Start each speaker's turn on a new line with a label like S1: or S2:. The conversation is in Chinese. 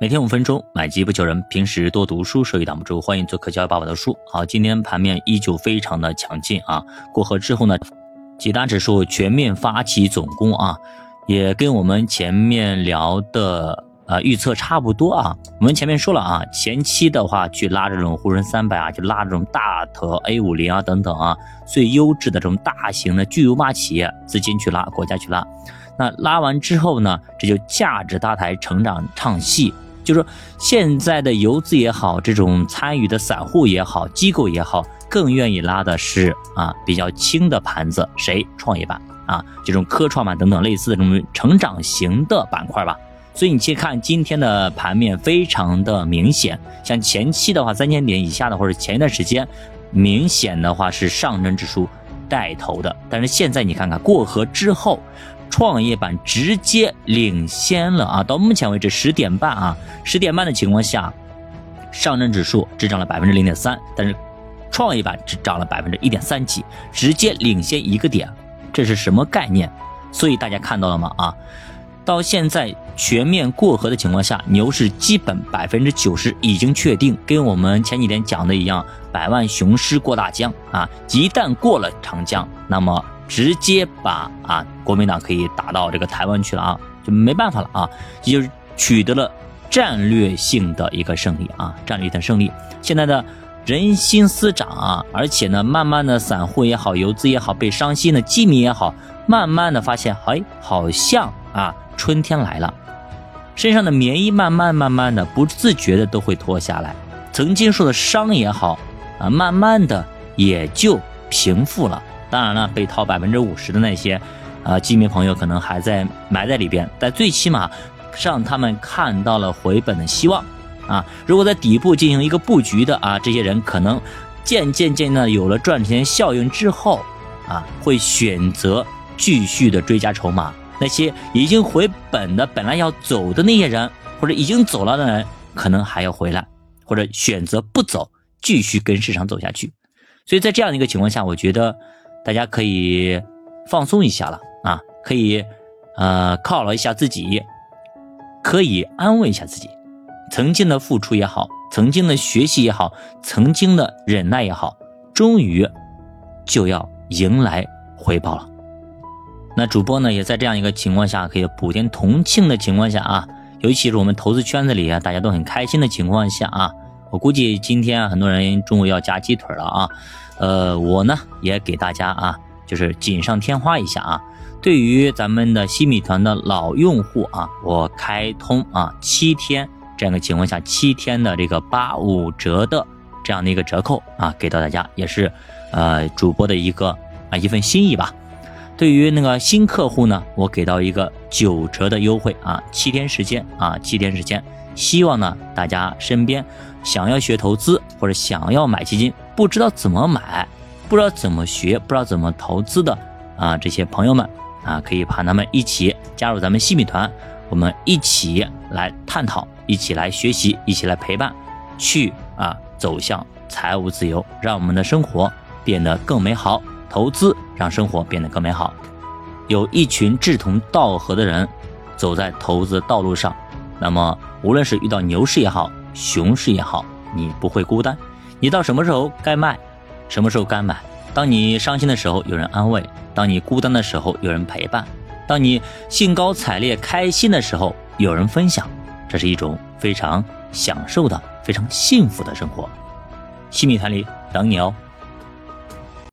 S1: 每天五分钟，买机不求人。平时多读书，收益挡不住。欢迎做客教育爸爸的书。好，今天盘面依旧非常的强劲啊。过河之后呢，几大指数全面发起总攻啊，也跟我们前面聊的呃预测差不多啊。我们前面说了啊，前期的话去拉这种沪深三百啊，就拉这种大头 A 五零啊等等啊，最优质的这种大型的巨无霸企业资金去拉，国家去拉。那拉完之后呢，这就价值搭台，成长唱戏。就是说，现在的游资也好，这种参与的散户也好，机构也好，更愿意拉的是啊比较轻的盘子，谁创业板啊，这种科创板等等类似的这种成长型的板块吧。所以你去看今天的盘面，非常的明显，像前期的话三千点以下的，或者前一段时间，明显的话是上证指数带头的，但是现在你看看过河之后。创业板直接领先了啊！到目前为止十点半啊，十点半的情况下，上证指数只涨了百分之零点三，但是创业板只涨了百分之一点三几，直接领先一个点，这是什么概念？所以大家看到了吗？啊，到现在全面过河的情况下，牛市基本百分之九十已经确定，跟我们前几天讲的一样，百万雄师过大江啊！一旦过了长江，那么。直接把啊国民党可以打到这个台湾去了啊，就没办法了啊，也就是取得了战略性的一个胜利啊，战略的胜利。现在的人心思涨啊，而且呢，慢慢的散户也好，游资也好，被伤心的基民也好，慢慢的发现，哎，好像啊春天来了，身上的棉衣慢慢慢慢的不自觉的都会脱下来，曾经受的伤也好啊，慢慢的也就平复了。当然了，被套百分之五十的那些，呃，基民朋友可能还在埋在里边，但最起码让他们看到了回本的希望啊！如果在底部进行一个布局的啊，这些人可能渐渐渐的有了赚钱效应之后啊，会选择继续的追加筹码。那些已经回本的，本来要走的那些人，或者已经走了的人，可能还要回来，或者选择不走，继续跟市场走下去。所以在这样的一个情况下，我觉得。大家可以放松一下了啊，可以呃犒劳一下自己，可以安慰一下自己。曾经的付出也好，曾经的学习也好，曾经的忍耐也好，终于就要迎来回报了。那主播呢，也在这样一个情况下，可以普天同庆的情况下啊，尤其是我们投资圈子里啊，大家都很开心的情况下啊，我估计今天，很多人中午要夹鸡腿了啊。呃，我呢也给大家啊，就是锦上添花一下啊。对于咱们的西米团的老用户啊，我开通啊七天这样的情况下，七天的这个八五折的这样的一个折扣啊，给到大家也是呃主播的一个啊一份心意吧。对于那个新客户呢，我给到一个九折的优惠啊，七天时间啊，七天时间，希望呢大家身边想要学投资或者想要买基金。不知道怎么买，不知道怎么学，不知道怎么投资的啊，这些朋友们啊，可以喊他们一起加入咱们西米团，我们一起来探讨，一起来学习，一起来陪伴，去啊走向财务自由，让我们的生活变得更美好，投资让生活变得更美好。有一群志同道合的人走在投资道路上，那么无论是遇到牛市也好，熊市也好，你不会孤单。你到什么时候该卖，什么时候该买？当你伤心的时候，有人安慰；当你孤单的时候，有人陪伴；当你兴高采烈、开心的时候，有人分享。这是一种非常享受的、非常幸福的生活。西米团里等你哦。